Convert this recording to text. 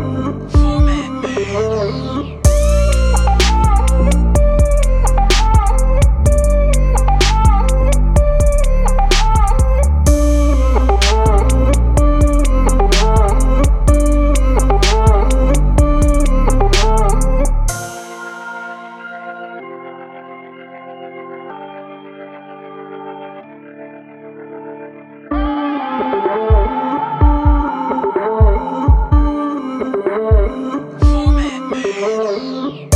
Moment. Dios.